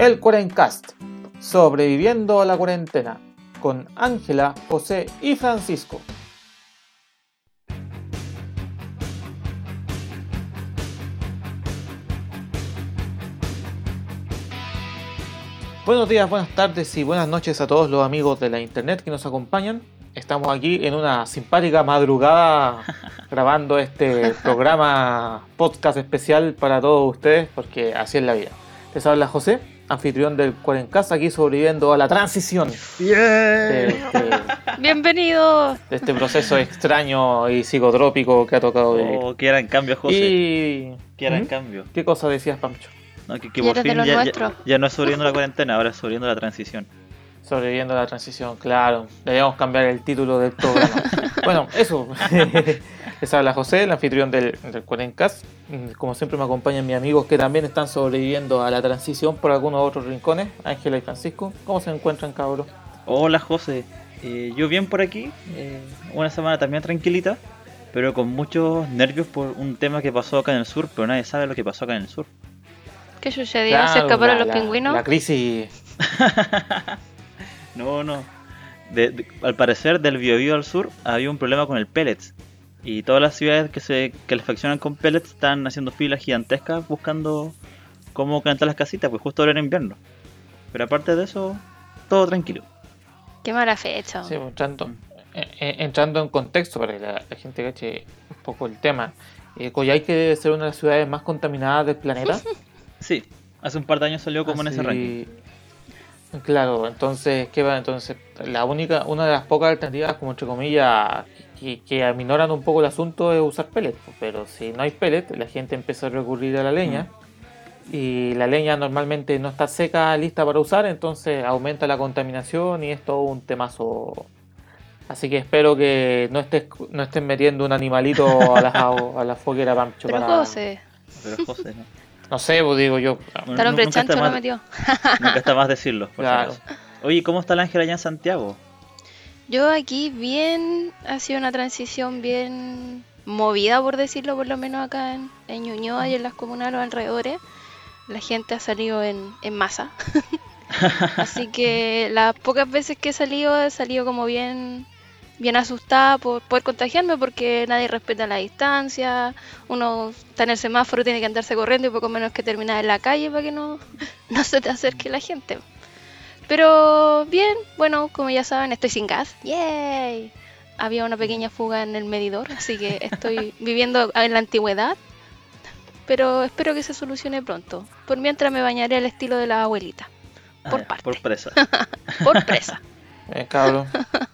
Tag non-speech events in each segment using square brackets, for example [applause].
El Cuarencast, sobreviviendo a la cuarentena, con Ángela, José y Francisco. Buenos días, buenas tardes y buenas noches a todos los amigos de la internet que nos acompañan. Estamos aquí en una simpática madrugada [laughs] grabando este programa podcast especial para todos ustedes porque así es la vida. Les habla José, anfitrión del Cuarencast, aquí sobreviviendo a la transición. De este, Bienvenido. de este proceso extraño y psicotrópico que ha tocado vivir. Oh, que era en cambio, José. Y... Que era en ¿Mm? cambio. ¿Qué cosa decías, Pancho? No, que, por fin ya, ya, nuestros. ya no es sobreviviendo la cuarentena, ahora es sobreviviendo la transición. Sobreviviendo a la transición, claro. Deberíamos cambiar el título del programa. [laughs] bueno, eso. [laughs] Les habla José, el anfitrión del, del Cuarencast. Mm, Como siempre me acompañan mis amigos que también están sobreviviendo a la transición por algunos otros rincones, Ángela y Francisco. ¿Cómo se encuentran, cabros? Hola, José. Eh, yo bien por aquí. eh, una semana también tranquilita, pero con muchos nervios por un tema que pasó acá en el sur, pero nadie sabe lo que pasó acá en el sur. ¿Qué sucedió? Claro, ¿Se escaparon la- los la- pingüinos? La crisis. [laughs] No, no. De- de- al parecer, del Biobío al sur había un problema con el pellets. Y todas las ciudades que se calefaccionan con pellets están haciendo filas gigantescas buscando cómo calentar las casitas, pues justo ahora era invierno. Pero aparte de eso, todo tranquilo. Qué mala fecha. Sí, pues, entrando, eh, eh, entrando en contexto para que la, la gente cache un poco el tema. Eh, Coyhaique debe ser una de las ciudades más contaminadas del planeta. [laughs] Sí, hace un par de años salió como en ese ranking. Claro, entonces, ¿qué va? Entonces, la única, una de las pocas alternativas, como entre comillas, que, que aminoran un poco el asunto es usar pellets. pues, Pero si no hay pellets, la gente empieza a recurrir a la leña. Y la leña normalmente no está seca, lista para usar, entonces aumenta la contaminación y es todo un temazo. Así que espero que no estés, no estés metiendo un animalito a la, a la foguera Pancho Pero para... José, Pero José, ¿no? No sé, pues digo yo. Bueno, nunca está chancho lo más- metió. Nunca está más decirlo. por Claro. Oye, ¿cómo está el ángel allá en Santiago? Yo aquí bien, ha sido una transición bien movida, por decirlo, por lo menos acá en, en Ñuñoa y en las comunas los alrededores. La gente ha salido en, en masa. [laughs] Así que las pocas veces que he salido, he salido como bien, bien asustada por poder contagiarme porque nadie respeta la distancia. Uno está en el semáforo, tiene que andarse corriendo y poco menos que terminar en la calle para que no, [laughs] no se te acerque la gente. Pero bien, bueno, como ya saben, estoy sin gas. ¡Yay! Había una pequeña fuga en el medidor, así que estoy [laughs] viviendo en la antigüedad. Pero espero que se solucione pronto. Por mientras me bañaré al estilo de la abuelita. Por Ah, ya, parte. Por presa. [laughs] Por presa. Eh, cabrón. [laughs]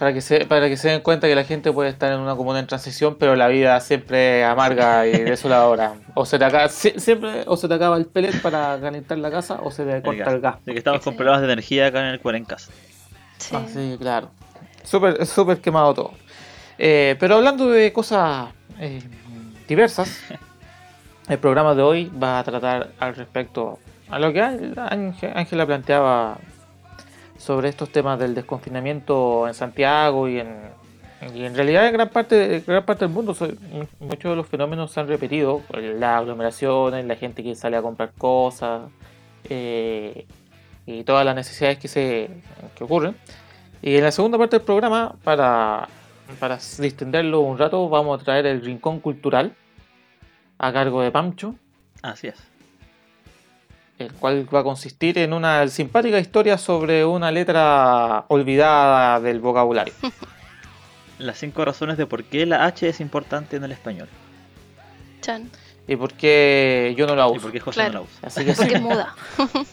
Para que, se, para que se den cuenta que la gente puede estar en una comuna en transición, pero la vida siempre es amarga y desoladora. [laughs] O se te acaba, si- siempre, o se te acaba el pellet para calentar la casa, o se te corta el gas. De que estamos con problemas de energía acá en el Cuarencas. Sí. Ah, sí, claro. Súper súper quemado todo. Eh, pero hablando de cosas eh, diversas, [laughs] el programa de hoy va a tratar al respecto a lo que Ángel- Ángela planteaba sobre estos temas del desconfinamiento en Santiago y en, y en realidad en gran parte, gran parte del mundo. muchos de los fenómenos se han repetido, las aglomeraciones, la gente que sale a comprar cosas eh, y todas las necesidades que, se, que ocurren. Y en la segunda parte del programa, para, para distenderlo un rato, vamos a traer el Rincón Cultural a cargo de Pancho, Así es. El cual va a consistir en una simpática historia sobre una letra olvidada del vocabulario. [laughs] Las cinco razones de por qué la H es importante en el español. Chan. Y por qué yo no la Y uso. por qué José Claro. no la usa. Así que sí, Porque es muda. [laughs]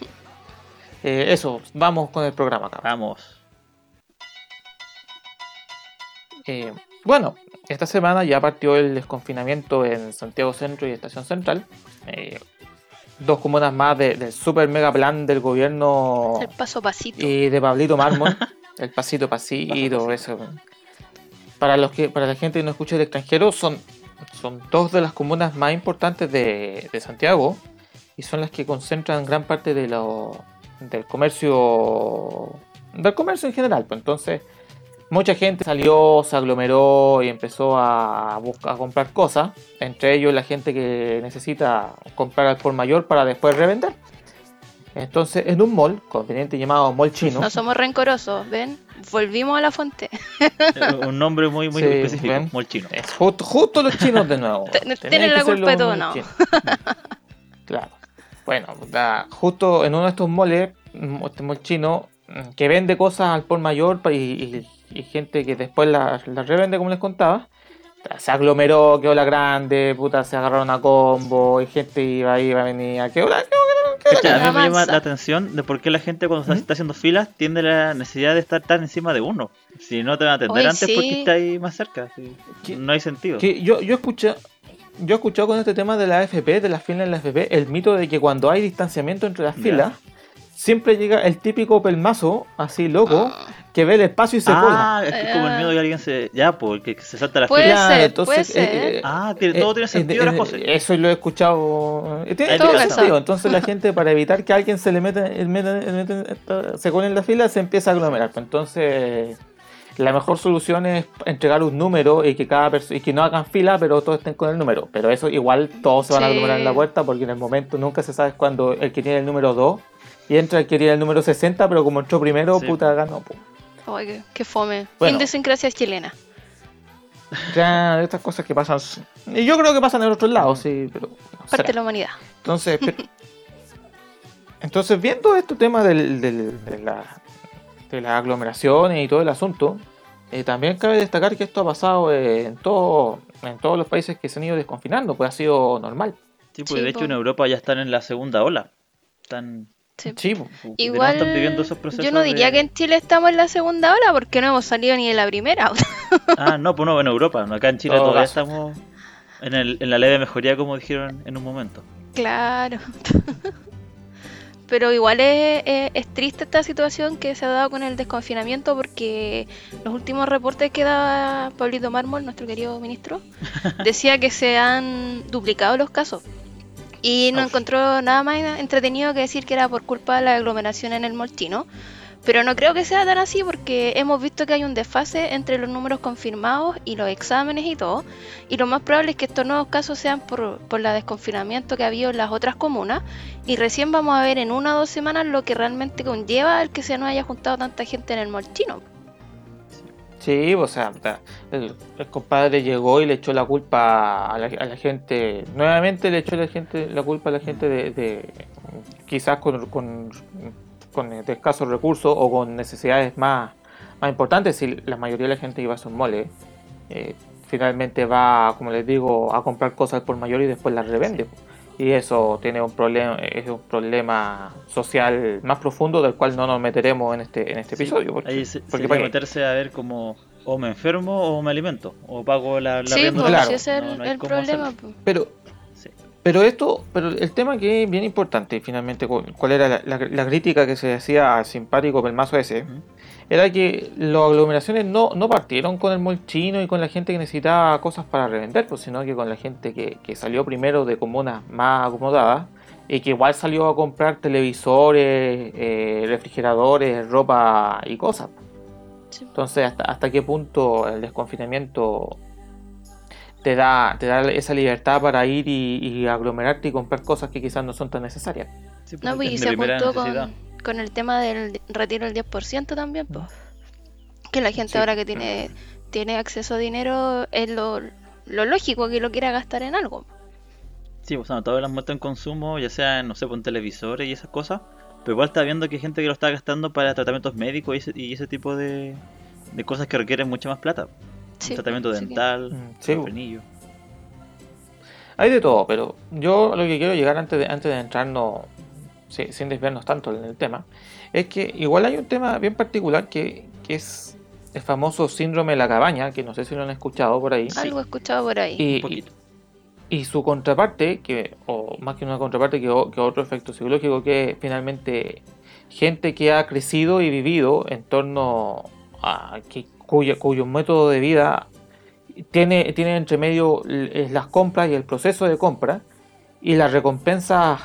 [laughs] eh, eso, vamos con el programa, cabrón. Vamos. Eh, bueno, esta semana ya partió el desconfinamiento en Santiago Centro y Estación Central. Eh, dos comunas más de- del super mega plan del gobierno El paso pasito. y de Pablito Mármol, [laughs] el pasito pasito, Paso, eso. Para los que, para la gente que no escucha el extranjero, son, son dos de las comunas más importantes de, de Santiago y son las que concentran gran parte de lo, del comercio del comercio en general. Pues entonces, mucha gente salió, se aglomeró y empezó a buscar a comprar cosas, entre ellos la gente que necesita comprar al por mayor para después revender. Entonces, en un mall, conveniente llamado mall chino, No somos rencorosos, ¿ven? Volvimos a la fuente. Eh, Un nombre muy, muy Sí, específico, ven. muy chino. es justo, justo los chinos de nuevo. [laughs] Tienen la culpa de todo, no. chinos. Claro. Bueno, da- justo en uno de estos moles, este mall chino, que vende cosas al por mayor y, y- y gente que después las las revende, como les contaba, se aglomeró, quedó la grande, puta, se agarraron a combo, y gente iba, iba, venía, quedó la, quedó Cacha, a mí La me llama la atención de por qué la gente cuando está- ¿Mm? está haciendo filas tiene la necesidad de estar tan encima de uno. Si no te van a atender Oye, antes sí. porque está ahí más cerca. sí. ¿Qué- No hay sentido. Que yo, yo escuché, yo he escuchado con este tema de la AFP, de las filas en la AFP, el mito de que cuando hay distanciamiento entre las Ya. filas, siempre llega el típico pelmazo, así loco, que ve el espacio y se cola. ah, es que como el miedo de que alguien se. Ya, porque se salta la Puede fila. ser, puede ser. eh, Ah, tiene- todo eh, tiene eh, sentido, eh, la José. Eso lo he escuchado. Tiene todo sentido. Entonces la gente, para evitar que alguien se le meta, meta- meta- se cole en la fila, se empieza a aglomerar. Pues Entonces, la mejor solución es entregar un número y que cada persona y que no hagan fila, pero todos estén con el número. Pero eso igual todos se van a aglomerar en la puerta porque en el momento nunca se sabe cuando el que tiene el número 2 y entra el que tiene el número 60, pero como entró primero, Sí. puta ganó. pu. Ay, qué, qué fome. Bueno. Idiosincrasia chilena. Ya, estas cosas que pasan. Y yo creo que pasan en otros lados, sí, pero. no Parte será. de la humanidad. Entonces, pero- entonces viendo este tema del, del- de, la, de las aglomeraciones y todo el asunto, eh, también cabe destacar que esto ha pasado eh, en, todo, en todos los países que se han ido desconfinando, pues ha sido normal. Sí, Sí, pues de hecho po. en Europa ya están en la segunda ola. Están. Sí. Sí, pues. de nuevo Igual, están viviendo esos procesos. yo no diría de- que en Chile estamos en la segunda ola porque no hemos salido ni de la primera. [laughs] Ah, no, pues no, en Europa. no, Acá en Chile Todo todavía caso. estamos en, el, en la leve mejoría, como dijeron en un momento. Claro. [laughs] Pero igual es, es- es triste esta situación que se ha dado con el desconfinamiento porque los últimos reportes que daba Pablito Mármol, nuestro querido ministro, [laughs] decía que se han duplicado los casos. Y no Uf. encontró nada más entretenido que decir que era por culpa de la aglomeración en el moltino. Pero no creo que sea tan así porque hemos visto que hay un desfase entre los números confirmados y los exámenes y todo. Y lo más probable es que estos nuevos casos sean por, por la desconfinamiento que ha habido en las otras comunas. Y recién vamos a ver en una o dos semanas lo que realmente conlleva el que se nos haya juntado tanta gente en el moltino. Sí, o sea, el, el compadre llegó y le echó la culpa a la, a la gente, nuevamente le echó la gente la culpa a la gente de, de- quizás con, con, con escasos recursos o con necesidades más, más importantes, si la mayoría de la gente iba a sus moles, eh, finalmente va, como les digo, a comprar cosas por mayor y después las revende. Y eso tiene un problema, es un problema social más profundo del cual no nos meteremos en este, en este Sí, episodio. Porque, Ahí se, porque para meterse a ver como o me enfermo o me alimento o pago la, la sí, pues claro. es No, el, no problema. hacerlo. pues. Pero, Sí. pero esto, pero el tema que es bien importante, finalmente, cu- cuál era la, la- la crítica que se hacía al simpático pelmazo ese. Era que las aglomeraciones no, no partieron con el molchino y con la gente que necesitaba cosas para revender, pues, sino que con la gente que, que salió primero de comunas más acomodadas y que igual salió a comprar televisores, eh, refrigeradores, ropa y cosas. Sí. Entonces, ¿hasta, hasta qué punto el desconfinamiento te da, te da esa libertad para ir y, y aglomerarte y comprar cosas que quizás no son tan necesarias? Sí, No, pues, es y se apuntó necesidad. con, con el tema del retiro del 10% también, pues. Que la gente Sí. ahora que tiene, tiene acceso a dinero es lo, lo lógico que lo quiera gastar en algo. Sí, pues no, todas las muertes en consumo, ya sea, en, no sé, con televisores y esas cosas, pero igual está viendo que hay gente que lo está gastando para tratamientos médicos y ese, y ese tipo de, de cosas que requieren mucha más plata. Sí, tratamiento dental, Mm, sí, frenillo. Hay de todo, pero yo lo que quiero llegar antes de, antes de entrarnos, sí, sin desviarnos tanto en el tema, es que igual hay un tema bien particular que, que es el famoso síndrome de la cabaña, que no sé si lo han escuchado por ahí. Algo he escuchado por ahí. Y, Un poquito. y su contraparte, que, o más que una contraparte, que, otro efecto psicológico, que es finalmente gente que ha crecido y vivido en torno a que, cuyo, cuyo método de vida tiene, tiene entre medio las compras y el proceso de compra y las recompensas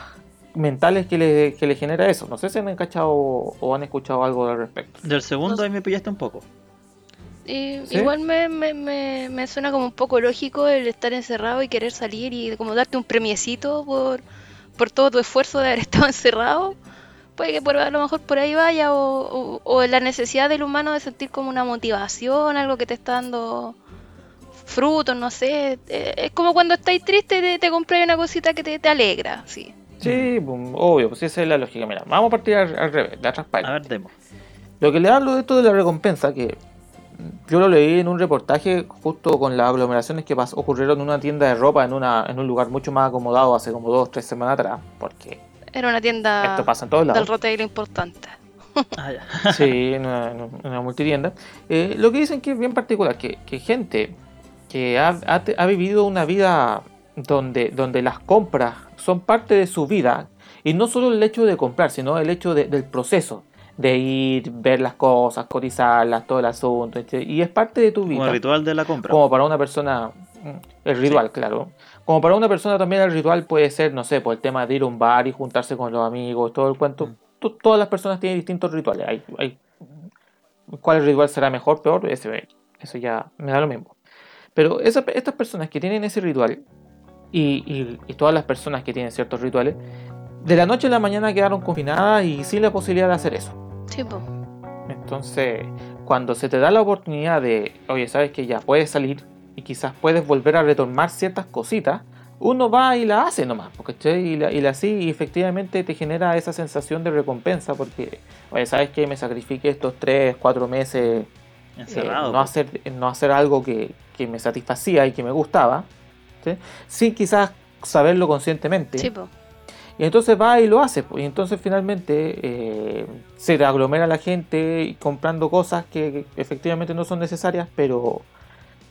mentales que le, que le genera eso. No sé si han encachado o han escuchado algo al respecto. Del segundo No- ahí me pillaste un poco. Y ¿Sí? Igual me, me, me, me suena como un poco lógico el estar encerrado y querer salir y como darte un premiecito por, por todo tu esfuerzo de haber [laughs] estado encerrado. puede que por, a lo mejor por ahí vaya, o, o- o la necesidad del humano de sentir como una motivación, algo que te está dando frutos, no sé. eh, Es como cuando estáis triste y te, te compras una cosita que te, te alegra, sí. Sí, pues, obvio, pues esa es la lógica. Mira, vamos a partir al, al revés, de atrás para A ver, demo. Lo que le hablo de esto de la recompensa, que yo lo leí en un reportaje justo con las aglomeraciones que ocurrieron en una tienda de ropa en, una, en un lugar mucho más acomodado hace como dos o tres semanas atrás, porque Era una tienda esto pasa en todos del lados. retail importante. Ah, ya. [laughs] Sí, en una, en una multitienda. Eh, lo que dicen que es bien particular, que, que gente que ha, ha te- ha vivido una vida donde, donde las compras son parte de su vida, y no solo el hecho de comprar, sino el hecho de- del proceso, de ir, ver las cosas, cotizarlas, todo el asunto, etc. y es parte de tu Como vida. el ritual de la compra. Como para una persona, mm, el ritual, claro. Como para una persona también el ritual puede ser, no sé, por el tema de ir a un bar y juntarse con los amigos, todo el cuento. Mm. To- Todas las personas tienen distintos rituales. Hay, hay, ¿Cuál ritual será mejor, peor? Ese, eso ya me da lo mismo. Pero esa- estas personas que tienen ese ritual y, y- y todas las personas que tienen ciertos rituales, de la noche a la mañana quedaron confinadas y sin la posibilidad de hacer eso. Sí, po. Entonces, cuando se te da la oportunidad de, oye, sabes que ya puedes salir y quizás puedes volver a retomar ciertas cositas, uno va y la hace nomás, ¿cachai? Y la, y la hace y efectivamente te genera esa sensación de recompensa porque, oye, sabes que me sacrifiqué estos 3, 4 meses eh, Encerrado. no, hacer, no hacer algo que, que me satisfacía y que me gustaba, ¿sí? sin quizás saberlo conscientemente. Sí. Y entonces va y lo hace. Y entonces finalmente eh, se aglomera la gente comprando cosas que, efectivamente no son necesarias, pero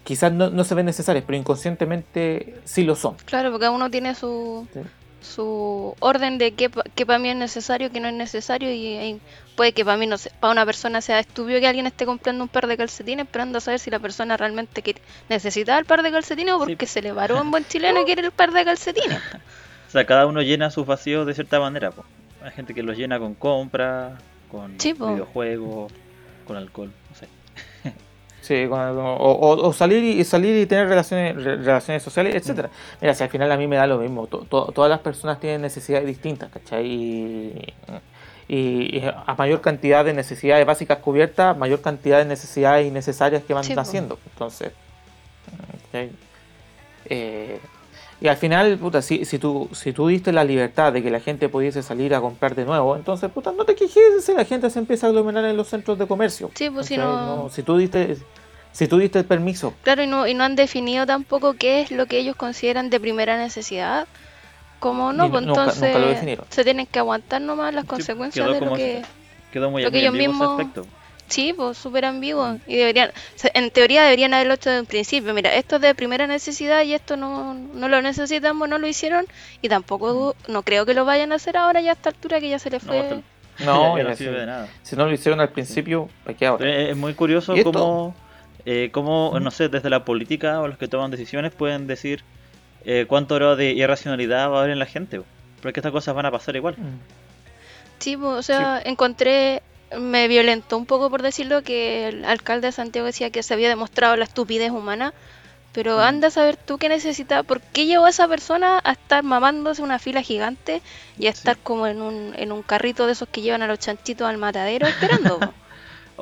quizás no, no se ven necesarias, pero inconscientemente sí lo son. Claro, porque uno tiene su, Sí. Su orden de qué, qué para mí es necesario, qué no es necesario, y puede que para mí no sé, para una persona sea estúpido que alguien esté comprando un par de calcetines esperando a saber si la persona realmente quiere- necesitaba el par de calcetines o Sí. porque se le varó un buen chileno y quiere el par de calcetines. [laughs] O sea, cada uno llena sus vacíos de cierta manera. po. Hay gente que los llena con compra, con Sí, videojuegos, con alcohol. Sí, con- o, o- salir y salir y tener relaciones, re- relaciones sociales, etcétera. Mira, si al final a mí me da lo mismo, to- to- todas las personas tienen necesidades distintas, ¿cachai? Y, y- y a mayor cantidad de necesidades básicas cubiertas, mayor cantidad de necesidades innecesarias que van Sí, haciendo. Entonces. Eh, y al final, puta, si, si, tú, si tú diste la libertad de que la gente pudiese salir a comprar de nuevo, entonces, puta, no te quejes si la gente se empieza a aglomerar en los centros de comercio. Sí, pues si no... si tú diste si tú diste el permiso Claro, y no, y no han definido tampoco qué es lo que ellos consideran de primera necesidad. Como no, pues nunca- nunca lo entonces definieron. se tienen que aguantar nomás las consecuencias de lo que... Quedó muy, Lo que ellos mismos- aspecto. Sí, pues súper ambiguo. Y deberían, se- en teoría deberían haberlo hecho desde un principio. Mira, esto es de primera necesidad y esto no, no lo necesitamos, no lo hicieron. Y tampoco, no creo que lo vayan a hacer ahora ya a esta altura que ya se les No, fue. [laughs] no, no si, sirve de nada. si no lo hicieron al principio ¿para qué ahora? Es muy curioso cómo, eh, cómo, no sé, desde la política o los que toman decisiones pueden decir eh, cuánto grado de irracionalidad va a haber en la gente. po. Porque estas cosas van a pasar igual. Mm. Sí, pues, o sea, encontré, me violentó un poco por decirlo que el alcalde de Santiago decía que se había demostrado la estupidez humana. Pero Mm. anda a saber tú qué necesita, por qué llevó a esa persona a estar mamándose una fila gigante y a estar como en un, en un carrito de esos que llevan a los chanchitos al matadero esperando. [laughs]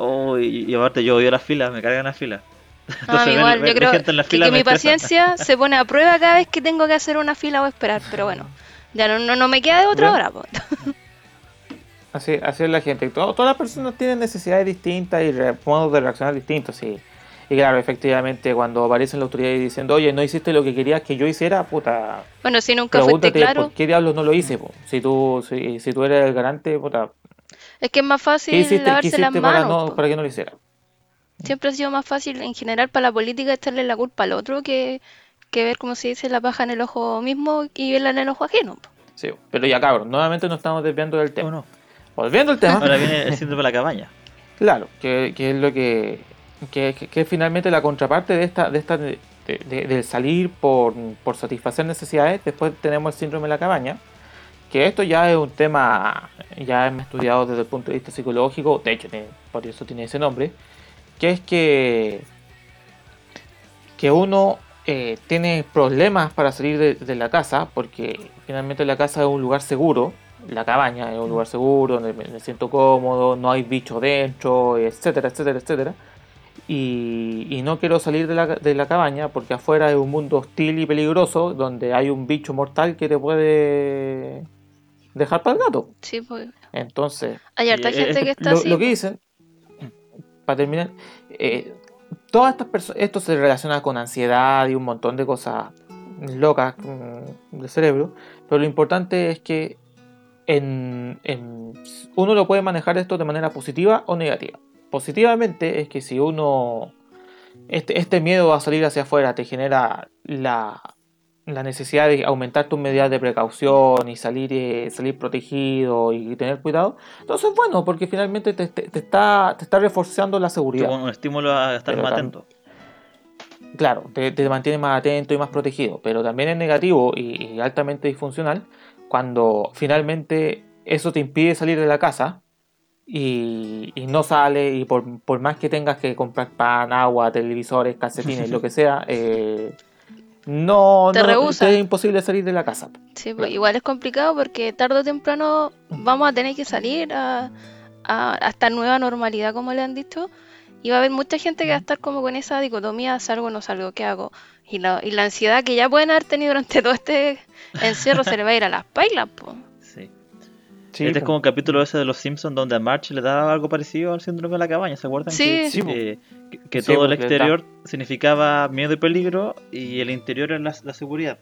Oh, y, y aparte yo odio las filas, me cargan las filas. [laughs] No, igual, yo creo que, mi paciencia [laughs] se pone a prueba cada vez que tengo que hacer una fila o esperar, pero bueno, ya no, no, no me queda de otra Bueno. hora. Así, así es la gente. Todo- todas las personas tienen necesidades distintas y modos de reaccionar distintos. Sí. Y claro, efectivamente, cuando aparecen la autoridad y diciendo, oye, no hiciste lo que querías que yo hiciera, puta, Bueno, si nunca fuiste pregúntate claro, por qué diablos no lo hice. po? Si tú si, si tú eres el garante, puta, es que es más ¿qué fácil hiciste, qué lavarse las para, manos. no, para que no lo hiciera? Siempre ha sido más fácil en general para la política echarle la culpa al otro que, que ver, como se dice, la paja en el ojo mismo y verla en el ojo ajeno. po. Sí, pero ya cabrón, nuevamente nos estamos desviando del tema. no. Volviendo al tema. Ahora viene el síndrome de la cabaña. Claro, que, que es lo que, que, que- que es finalmente la contraparte de esta, de esta de, de- del salir por, por satisfacer necesidades. Después tenemos el síndrome de la cabaña, que esto ya es un tema ya hemos estudiado desde el punto de vista psicológico, de hecho tiene- por eso tiene ese nombre, que es que que uno eh, tiene problemas para salir de la casa, porque finalmente la casa es un lugar seguro, la cabaña es un lugar seguro, donde me, siento cómodo, no hay bichos dentro, etcétera, etcétera, etcétera. Y, y no quiero salir de la, de la cabaña porque afuera es un mundo hostil y peligroso donde hay un bicho mortal que te puede dejar para el gato. Sí, pues. Entonces, Hay harta eh, gente eh, que está lo, así. lo que dicen, para terminar, eh, todas estas personas, esto se relaciona con ansiedad y un montón de cosas locas mm, del cerebro, pero lo importante es que en, en- uno lo puede manejar esto de manera positiva o negativa. Positivamente es que si uno, este, este miedo a salir hacia afuera te genera la, la necesidad de aumentar tus medidas de precaución y salir, eh, salir protegido y tener cuidado, entonces bueno, porque finalmente te, te- te está, te está reforzando la seguridad. Un estímulo a estar Pero más atento. Claro, te, te mantiene más atento y más protegido, pero también es negativo y, y altamente disfuncional cuando finalmente eso te impide salir de la casa y, y no sale y por, por más que tengas que comprar pan, agua, televisores, calcetines, lo que sea, [laughs] eh, no, Te no- es imposible salir de la casa. Sí, pues, igual es complicado porque tarde o temprano vamos a tener que salir a, a, a esta nueva normalidad, como le han dicho, y va a haber mucha gente que va a estar como con esa dicotomía, salgo o no salgo, ¿qué hago? Y la, y la ansiedad que ya pueden haber tenido durante todo este encierro se le va a ir a las pailas, pues. Sí. Sí, este es po. como el capítulo ese de los Simpsons donde a March le daba algo parecido al síndrome de la cabaña, ¿se acuerdan? Sí. Que, Sí, po. eh, que- que Sí, todo el exterior significaba miedo y peligro y el interior era la, la seguridad.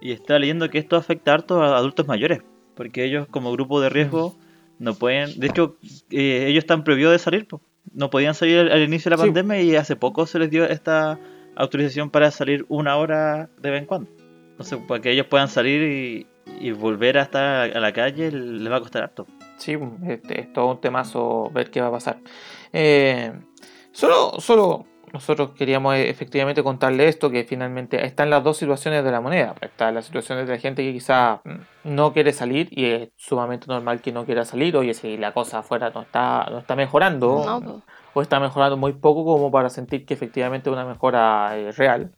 Y está leyendo que esto afecta harto a adultos mayores, porque ellos como grupo de riesgo no pueden, de hecho eh, ellos están prohibidos de salir, po. No podían salir al, al inicio de la Sí. pandemia y hace poco se les dio esta autorización para salir una hora de vez en cuando. Entonces, para que ellos puedan salir y, y volver a estar a la calle les va a costar harto. Sí, este, es todo un temazo ver qué va a pasar. Eh, solo, solo nosotros queríamos eh, efectivamente contarle esto, que finalmente están las dos situaciones de la moneda. Está la situación de la gente que quizá mm, no quiere salir y es sumamente normal que no quiera salir. Oye, si la cosa afuera no está, no está mejorando No, o está mejorando muy poco como para sentir que efectivamente es una mejora eh, real.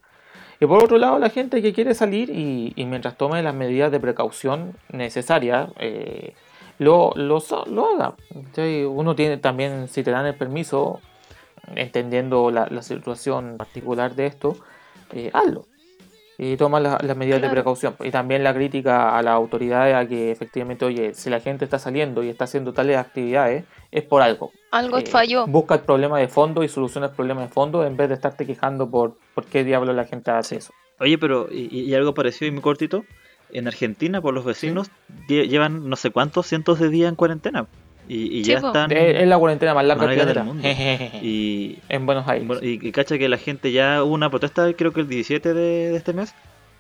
Y por otro lado, la gente que quiere salir y, y mientras tome las medidas de precaución necesarias, eh, lo, lo, haga. Uno tiene también, si te dan el permiso, entendiendo la, la situación particular de esto, eh, hazlo. Y toma la- las medidas de precaución. Y también la crítica a las autoridades a que efectivamente, oye, si la gente está saliendo y está haciendo tales actividades, es por algo. Algo Eh, falló. Busca el problema de fondo y soluciona el problema de fondo en vez de estarte quejando por por qué diablos la gente hace eso. Oye, pero y, y algo parecido y muy cortito. En Argentina, por los vecinos, lle- llevan no sé cuántos cientos de días en cuarentena. Y, y Sí, ya po. están. Es, es la cuarentena más larga Más del larga del planeta. mundo. [laughs] Y, en Buenos Aires. y, y cacha que la gente ya hubo una protesta, creo que el 17 de, de este mes.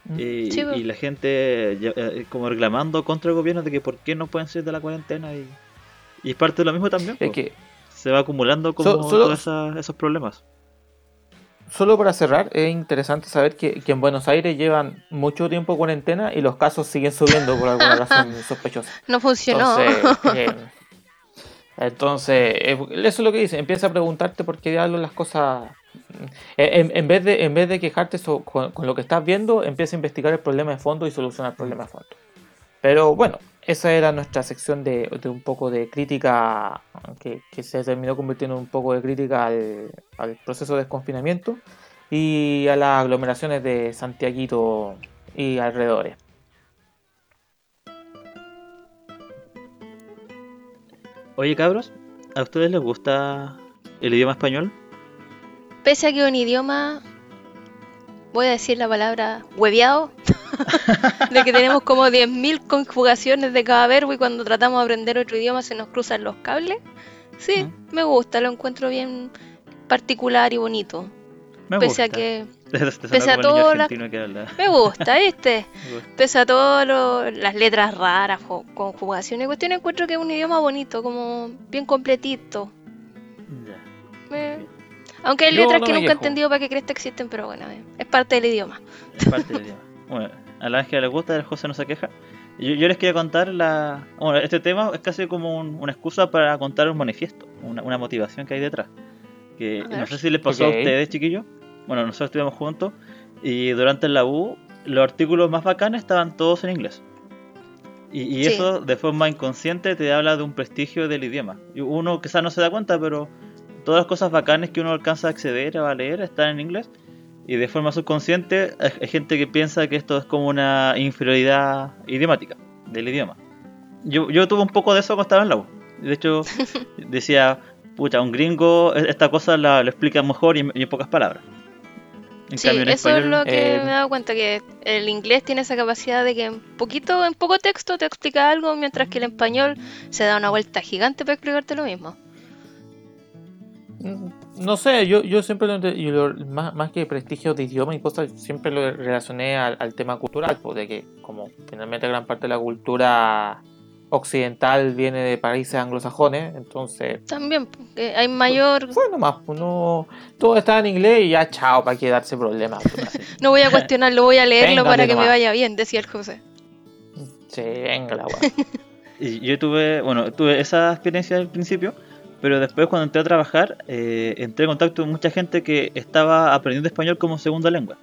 Mm. Y, Sí, y la gente ya, eh, como reclamando contra el gobierno de que por qué no pueden salir de la cuarentena. Y, y es parte de lo mismo también. Es po. que, Se va acumulando como So- solo- todos esos problemas. solo para cerrar, es interesante saber que, que en Buenos Aires llevan mucho tiempo en cuarentena y los casos siguen subiendo por alguna [laughs] razón sospechosa. No funcionó. Entonces, eh, [laughs] entonces, eso es lo que dice. Empieza a preguntarte por qué diablos las cosas. En, vez de, en vez de quejarte so- con, con lo que estás viendo, empieza a investigar el problema de fondo y solucionar el problema de fondo. Pero bueno, esa era nuestra sección de, de un poco de crítica, que, que se terminó convirtiendo en un poco de crítica al, al proceso de desconfinamiento y a las aglomeraciones de Santiaguito y alrededores. Oye, cabros, ¿a ustedes les gusta el idioma español? Pese a que un idioma, voy a decir la palabra hueveado, [laughs] de que tenemos como 10.000 conjugaciones de cada verbo y cuando tratamos de aprender otro idioma se nos cruzan los cables. Sí, Mm. me gusta, lo encuentro bien particular y bonito. Me Pese a gusta. que Te sonó pese a todo la- que [laughs] me gusta, ¿viste? [laughs] Me gusta. Pese a todas las letras raras, jo- conjugaciones y cuestiones, encuentro que es un idioma bonito, como bien completito. Ya. Me- Aunque hay Yo letras que nunca he entendido para qué crees que existen, pero bueno, eh, es parte del idioma. Es parte del idioma. [laughs] Bueno, a la Ángela le gusta, el José no se queja. Yo, yo les quería contar la. Bueno, este tema es casi como un- una excusa para contar un manifiesto, una, una motivación que hay detrás. Que no sé si les pasó a ustedes, chiquillos. Bueno, nosotros estuvimos juntos y durante la U los artículos más bacanes estaban todos en inglés. Y, y Sí. eso de forma inconsciente te habla de un prestigio del idioma. Y uno quizás no se da cuenta, pero todas las cosas bacanas que uno alcanza a acceder a leer están en inglés. Y de forma subconsciente hay, gente que piensa que esto es como una inferioridad idiomática del idioma. Yo, yo tuve un poco de eso cuando estaba en la U. De hecho, [laughs] decía, pucha, un gringo e- esta cosa la, lo explica mejor y en pocas palabras. En Sí, cambio, en eso es lo que eh, me he dado cuenta, que el inglés tiene esa capacidad de que en poquito, en poco texto te explica algo, mientras que el español se da una vuelta gigante para explicarte lo mismo. Mm, No sé, yo, yo siempre lo, yo lo- más, más que prestigio de idioma y cosas, siempre lo relacioné al, al tema cultural, pues, de que como finalmente gran parte de la cultura occidental viene de países anglosajones, entonces También, porque hay mayor... fue nomás, pues, no, todo está en inglés y ya chao, para que darse problemas. [laughs] No voy a cuestionarlo, voy a leerlo Véngale para que me vaya bien, decía el José. Sí, venga la [laughs] yo tuve, bueno, tuve esa experiencia al principio, pero después cuando entré a trabajar, eh, entré en contacto con mucha gente que estaba aprendiendo español como segunda lengua.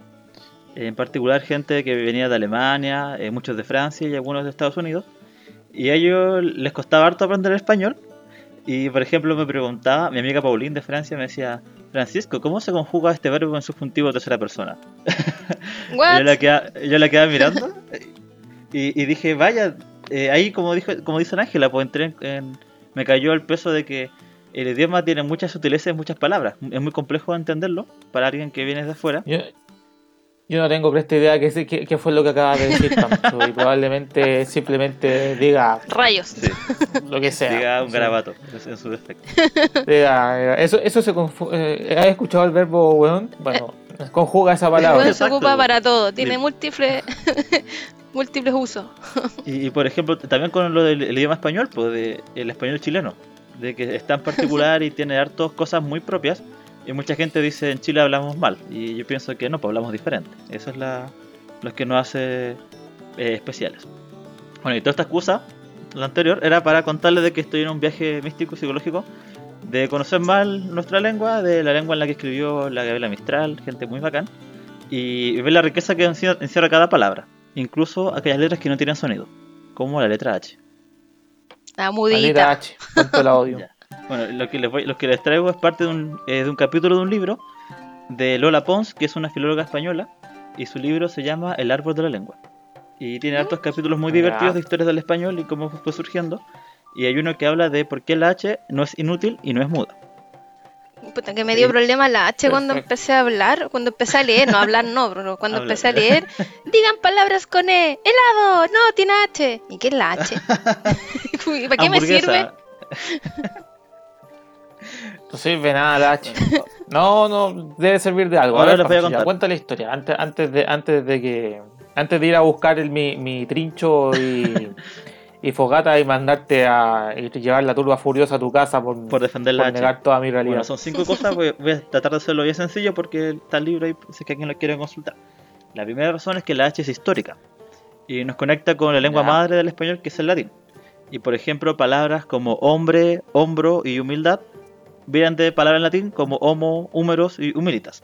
En particular gente que venía de Alemania, eh, muchos de Francia y algunos de Estados Unidos. Y a ellos les costaba harto aprender español. Y por ejemplo me preguntaba, mi amiga Pauline de Francia me decía, Francisco, ¿cómo se conjuga este verbo en subjuntivo de tercera persona? [laughs] What? Yo la, quedaba, yo la quedaba mirando y, y dije, vaya, eh, ahí como dijo, como dice Ángela, pues entré en, en- me cayó el peso de que el idioma tiene muchas sutilezas y muchas palabras. Es muy complejo entenderlo para alguien que viene de afuera. Yo, yo no tengo presta idea qué, es- qué, qué fue lo que acabas de decir, Pancho, y probablemente simplemente diga Rayos. Sí, lo que sea. diga un Sí. garabato en su defecto. Diga, eh, eso, eso se confunde. ¿Has escuchado el verbo weón? Bueno, conjuga esa El palabra. weón se Exacto. ocupa para todo, tiene Sí. múltiples [laughs] múltiples usos. Y, y, por ejemplo, también con lo del el idioma español, pues de, el español chileno, de que es tan particular y tiene hartas cosas muy propias. Y mucha gente dice en Chile hablamos mal. Y yo pienso que no, pues hablamos diferente. Eso es la, lo que nos hace eh, especiales. Bueno, y toda esta excusa, la anterior, era para contarles de que estoy en un viaje místico psicológico de conocer más nuestra lengua, de la lengua en la que escribió la Gabriela Mistral, gente muy bacán, y ver la riqueza que encierra cada palabra, incluso aquellas letras que no tienen sonido, como la letra H. La mudita. H, cuánto la odio. [laughs] Ya. Bueno, lo que, les voy, lo que les traigo es parte de un, eh, de un capítulo de un libro de Lola Pons, que es una filóloga española, y su libro se llama El árbol de la lengua. Y tiene hartos capítulos muy divertidos de historias del español y cómo fue surgiendo. Y hay uno que habla de por qué la H no es inútil y no es muda. Puta, que me dio Sí. problema la H cuando Perfecto. empecé a hablar, cuando empecé a leer, no hablar no, pero cuando Hablar. empecé a leer, digan palabras con E, helado, no, tiene H. ¿Y qué es la H? [laughs] [laughs] ¿Para qué me sirve? [laughs] No sirve nada la H. [laughs] No, no, debe servir de algo. Ahora ver, les voy a contar. Cuenta la historia. Antes, antes, de, antes de que. Antes de ir a buscar el, mi, mi trincho y, [laughs] y fogata y mandarte a y llevar la turba furiosa a tu casa por, Por defender la por H. negar toda mi realidad. Bueno, son cinco cosas, voy, voy a tratar de hacerlo bien sencillo porque está el libro ahí, si es que alguien lo quiere consultar. La primera razón es que la H es histórica y nos conecta con la lengua Ya. madre del español que es el latín. Y por ejemplo, palabras como hombre, hombro y humildad vienen de palabras en latín como homo, húmeros y humilitas.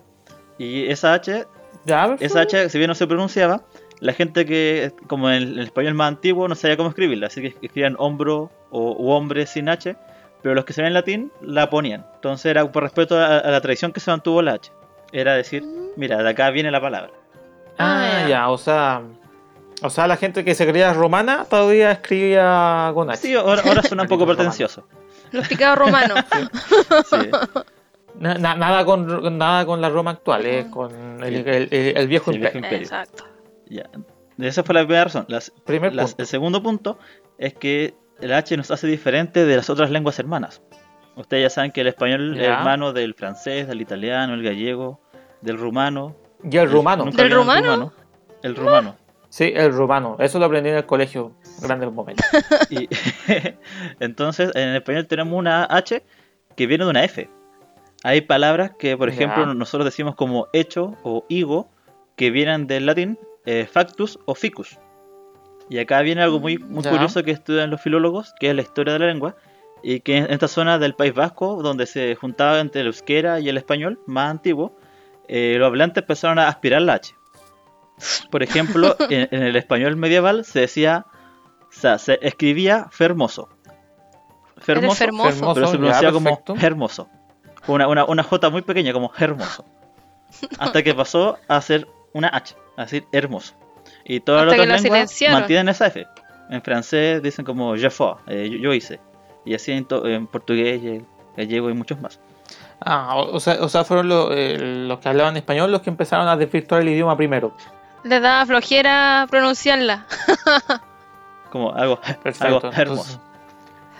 Y esa H, Ya, perfecto. esa H, si bien no se pronunciaba, la gente que, como en el español más antiguo, no sabía cómo escribirla, así que escribían hombro o u hombre sin H, pero los que sabían latín la ponían. Entonces era por respeto a, a la tradición que se mantuvo la H. Era decir, mira, de acá viene la palabra. Ah, Ah, ya. o sea. O sea, la gente que se creía romana todavía escribía con H. Sí, ahora, ahora suena un poco Romano. pretencioso. Los picados romanos. [laughs] Sí. Na- na- nada, con, nada con la Roma actual, eh, con el, el- el- el viejo El viejo imperio. Exacto. Ya. Esa fue la primera razón. Las- Primer las- punto. el segundo punto es que el H nos hace diferente de las otras lenguas hermanas. Ustedes ya saben que el español es hermano del francés, del italiano, el gallego, del rumano. Y el rumano. Nunca ¿Del rumano? El rumano. Sí, el rumano. Eso lo aprendí en el colegio. Grandes momentos. [laughs] Y [laughs] entonces, en español tenemos una H que viene de una F. Hay palabras que, por ejemplo, nosotros decimos como hecho o higo, que vienen del latín eh, factus o ficus. Y acá viene algo muy, muy Ya. curioso que estudian los filólogos, que es la historia de la lengua, y que en esta zona del País Vasco, donde se juntaba entre el euskera y el español más antiguo, eh, los hablantes empezaron a aspirar la H. Por ejemplo, [laughs] en, en el español medieval se decía sea, se escribía Fermoso. Fermoso, Fermoso. Fermoso, pero se ya, pronunciaba como. Hermoso. Una, una, una J muy pequeña, como Hermoso. [laughs] Hasta que pasó a ser una H, a decir Hermoso. Y todas las otras lenguas mantienen esa F. En francés dicen como je fais, eh, yo, yo hice. Y así en, to- en portugués, gallego y muchos más. Ah, o, o sea, o sea, fueron lo- eh, los que hablaban español los que empezaron a desvirtuar el idioma primero. Les da flojera pronunciarla. [laughs] Como algo, Perfecto. algo Entonces, hermoso.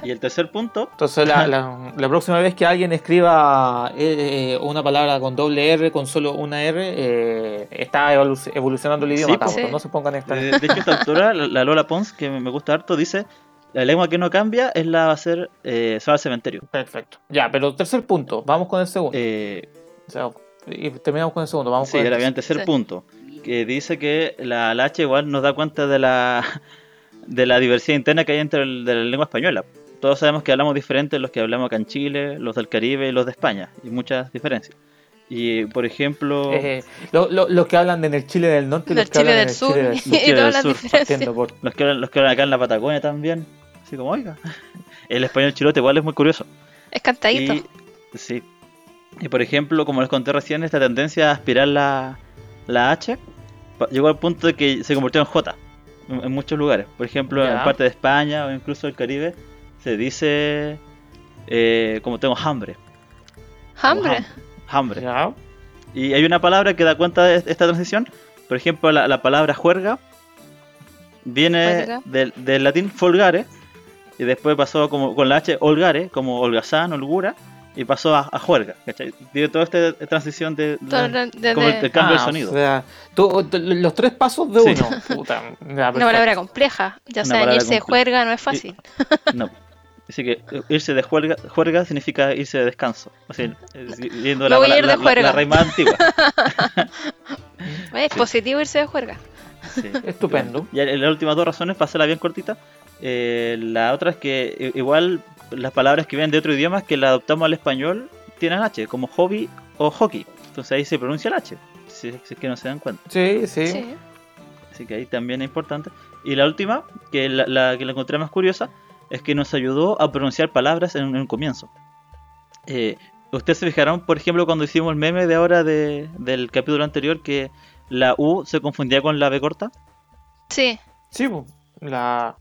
Y el tercer punto, entonces la, [laughs] la- la próxima vez que alguien escriba eh, eh, una palabra con doble R, con solo una R, eh, está evolu- evolucionando el idioma. Sí, cabrón, pues. No se pongan esta. de, de hecho esta autora, la, la Lola Pons, que me gusta harto, dice, la lengua que no cambia es la va a ser, eh, se va al cementerio. Perfecto. Ya, pero tercer punto. Vamos con el segundo. Eh, O sea, y terminamos con el segundo. Vamos sí, con el era bien tercer. tercer Sí. punto, que dice que la, la H igual nos da cuenta de la, de la diversidad interna que hay entre el- de la lengua española. Todos sabemos que hablamos diferente los que hablamos acá en Chile, los del Caribe y los de España, y muchas diferencias. Y por ejemplo, Eh, lo- lo- los que hablan en el Chile del norte y los que Chile hablan en del el Sur [laughs] Chile del sur. Chile todas del las Sur, diferencias. Partiendo por- los que hablan, los que hablan acá en la Patagonia también, así como, oiga, [laughs] el español chilote igual es muy curioso. Es cantadito. Y, sí. Y por ejemplo, como les conté recién, esta tendencia a aspirar la, la H llegó al punto de que se convirtió en J en, muchos lugares. Por ejemplo, en parte de España o incluso el Caribe se dice eh, como tengo hambre. Hambre. ham- Hambre. Y hay una palabra que da cuenta de esta transición. Por ejemplo, la, la palabra juerga viene del, del latín folgare y después pasó como con la H holgare, como holgazán, holgura, y pasó a, a juerga. ¿cachai? Tiene toda esta transición de, de- desde- como el, cambio Ah, del sonido. O sea, tú- los tres pasos de Sí. uno. [laughs] Puta. Ya, Una palabra compleja. Ya Una saben, palabra irse de juerga no es fácil. No. Así que eh, irse de juerga, juerga significa irse de descanso. O sea, eh, yendo Me la, voy a la- de la- la- antigua. [laughs] Es Sí. positivo irse de juerga. Sí. Estupendo. Y las últimas dos razones, para hacerla bien cortita. Eh, la otra es que igual las palabras que vienen de otro idioma que la adoptamos al español tienen H, como hobby o hockey. Entonces ahí se pronuncia el H, si, si es que no se dan cuenta. Sí, sí. Sí. Así que ahí también es importante. Y la última, que la, la que la encontré más curiosa, es que nos ayudó a pronunciar palabras en, un- en un comienzo. Eh, Ustedes se fijaron, por ejemplo, cuando hicimos el meme de ahora de- del capítulo anterior, que la U se confundía con la B corta. Sí. Sí, la...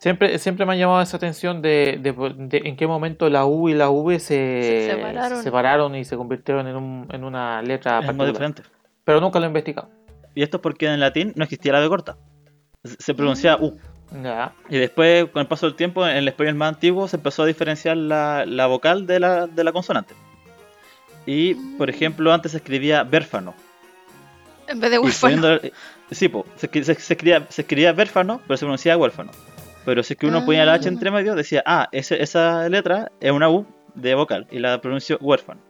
siempre, siempre me ha llamado esa atención de, de- de en qué momento la U y la V se, Se separaron. se separaron y se convirtieron en, un- en una letra es particular. diferente. Pero nunca lo he investigado. Y esto es porque en latín no existía la B corta. Se pronunciaba U. Ya. Y después, con el paso del tiempo, en el español más antiguo se empezó a diferenciar la, la vocal de la, de la consonante. Y, por ejemplo, antes se escribía bérfano. En vez de huérfano. sí, po, se- se escribía, se escribía bérfano, pero se pronunciaba huérfano. Pero si es que uno ponía la H Ah. entre medio, decía, ah, ese- esa letra es una U de vocal y la pronuncio huérfano.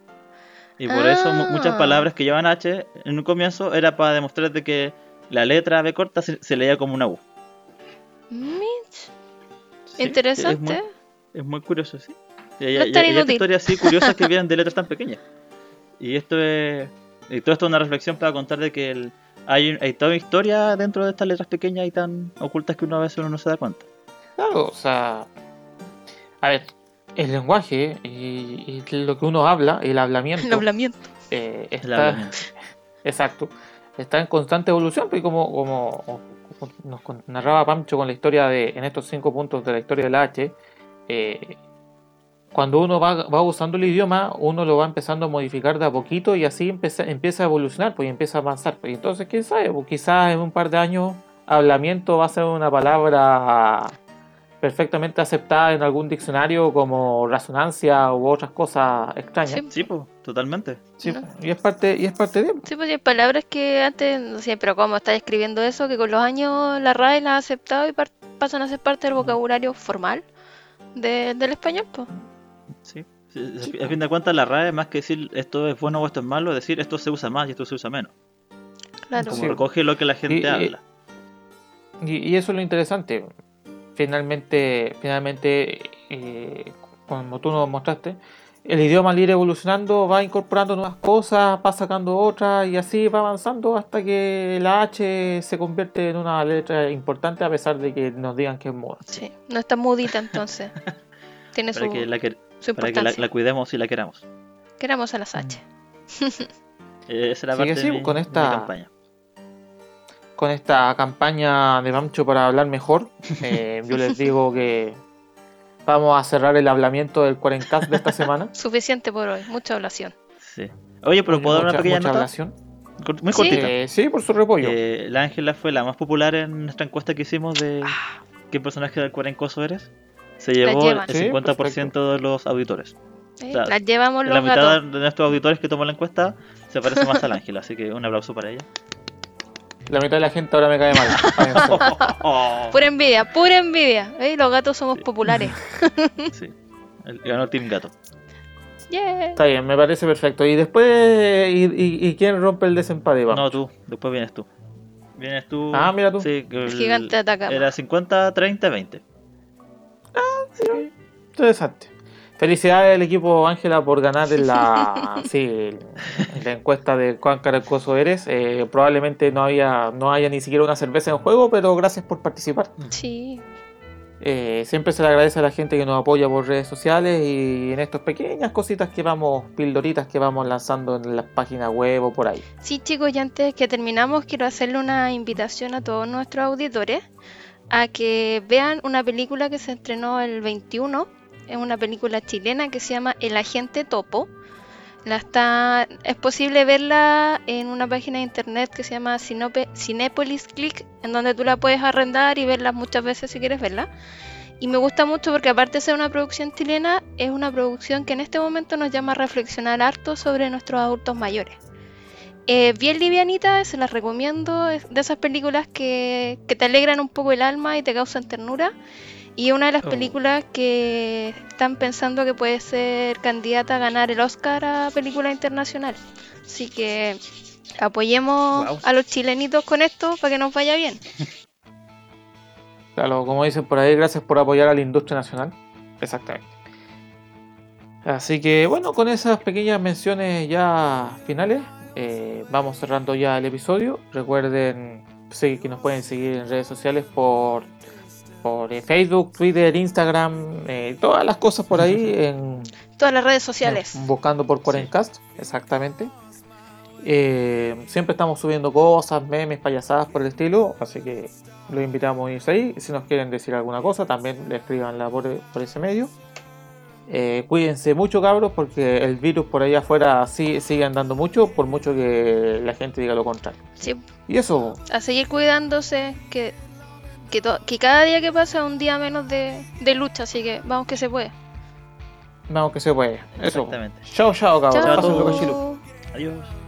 Y por eso mu- muchas Ah. palabras que llevan H en un comienzo era para demostrar de que la letra B corta se, se leía como una U. Mitch. Sí, Interesante. Es muy, es muy curioso, sí. Y, y- No hay inútil. historias así curiosas que [laughs] vienen de letras tan pequeñas. Y esto es. Y todo esto es una reflexión para contar de que el- hay, hay toda una historia dentro de estas letras pequeñas y tan ocultas que uno a veces uno no se da cuenta. Claro, o sea. A ver, el lenguaje y, y lo que uno habla, el hablamiento. El hablamiento. eh, El está, hablamiento. [laughs] Exacto. Está en constante evolución, pues como, como, como nos narraba Pancho con la historia de, en estos cinco puntos de la historia del H, eh, cuando uno va, va usando el idioma, uno lo va empezando a modificar de a poquito y así empieza, empieza a evolucionar, pues y empieza a avanzar. Pues, entonces, quién sabe, pues, quizás en un par de años, hablamiento va a ser una palabra perfectamente aceptada en algún diccionario como resonancia u otras cosas extrañas. Sí. Sí, pues, totalmente. Sí, y es parte, y es parte de. Sí, pues hay palabras que antes, no sé, pero como estás escribiendo eso, que con los años la RAE las ha aceptado y pasan a ser parte del vocabulario formal de- del español, pues. Sí. Sí, A fin de cuentas, la RAE, más que decir esto es bueno o esto es malo, es decir esto se usa más y esto se usa menos. Claro. Como Sí. recoge lo que la gente y- habla. Y, y eso es lo interesante. Finalmente, finalmente eh, como tú nos mostraste, el idioma al ir evolucionando va incorporando nuevas cosas, va sacando otras y así va avanzando hasta que la H se convierte en una letra importante a pesar de que nos digan que es muda. Sí, no está mudita entonces. [laughs] Tiene su, Para que, la, que- su para que la, la cuidemos y la queramos. Queramos a las H. Eh, esa es la parte sí, de mi, con de mi esta- campaña. Con esta campaña de Mamcho para hablar mejor, [laughs] eh, yo les digo que vamos a cerrar el hablamiento del 40 de esta semana. [laughs] Suficiente por hoy, mucha oración. Sí. Oye, pero ¿puedo dar una Mucha- pequeña mucha nota? hablación. Muy Sí. cortita. Eh, sí, por su repollo. Eh, la Ángela fue la más popular en nuestra encuesta que hicimos de Ah, qué personaje del cuarencoso eres. Se llevó el llevan. Sí, 50% de los auditores. eh. Las llevamos La mitad gatos. de nuestros auditores que tomó la encuesta se parece más a la Ángela, así que un aplauso para ella. La mitad de la gente ahora me cae mal. [laughs] [laughs] Pura envidia, pura envidia. ¿Veis? Los gatos somos populares. [laughs] Sí. El- Ganó Team Gato. Yeah. Está bien, me parece perfecto. Y después, ¿y, y- y quién rompe el desempate? Vamos. No, tú. Después vienes tú. Vienes tú. Ah, mira tú. Sí, que El gigante ataca. Era 50, 30, 20. Interesante. Felicidades al equipo Ángela por ganar en la, [laughs] sí, en la encuesta de cuán caracoso eres. Eh, probablemente no había, no haya ni siquiera una cerveza en juego, pero gracias por participar. Sí. Eh, siempre se le agradece a la gente que nos apoya por redes sociales y en estas pequeñas cositas que vamos, pildoritas que vamos lanzando en las páginas web o por ahí. Sí, chicos, y antes que terminamos, quiero hacerle una invitación a todos nuestros auditores a que vean una película que se estrenó el 21. Es una película chilena que se llama El Agente Topo. La está, es posible verla en una página de internet que se llama Cinépolis Click, en donde tú la puedes arrendar y verla muchas veces si quieres verla. Y me gusta mucho porque aparte de ser una producción chilena, es una producción que en este momento nos llama a reflexionar harto sobre nuestros adultos mayores. Eh, bien livianita, se las recomiendo, es de esas películas que, que te alegran un poco el alma y te causan ternura. Y es una de las Oh. películas que están pensando que puede ser candidata a ganar el Oscar a película internacional. Así que apoyemos a los chilenitos con esto para que nos vaya bien. Claro, como dicen por ahí, gracias por apoyar a la industria nacional. Exactamente. Así que bueno, con esas pequeñas menciones ya finales, eh, vamos cerrando ya el episodio. Recuerden sí, que nos pueden seguir en redes sociales por, por eh, Facebook, Twitter, Instagram, eh, todas las cosas por ahí en, Todas las redes sociales. buscando por Cuarencast, exactamente. Eh, siempre estamos subiendo cosas, memes, payasadas por el estilo, así que los invitamos a irse ahí. Si nos quieren decir alguna cosa, también le escribanla por, por ese medio. Eh, cuídense mucho, cabros, porque el virus por ahí afuera sí, sigue andando mucho, por mucho que la gente diga lo contrario. Sí, Y eso, a seguir cuidándose, que, que, to- que cada día que pasa es un día menos de, de lucha, así que vamos que se puede. vamos que se puede. Eso. Exactamente. Chao, chao, cabros. Chao. Adiós.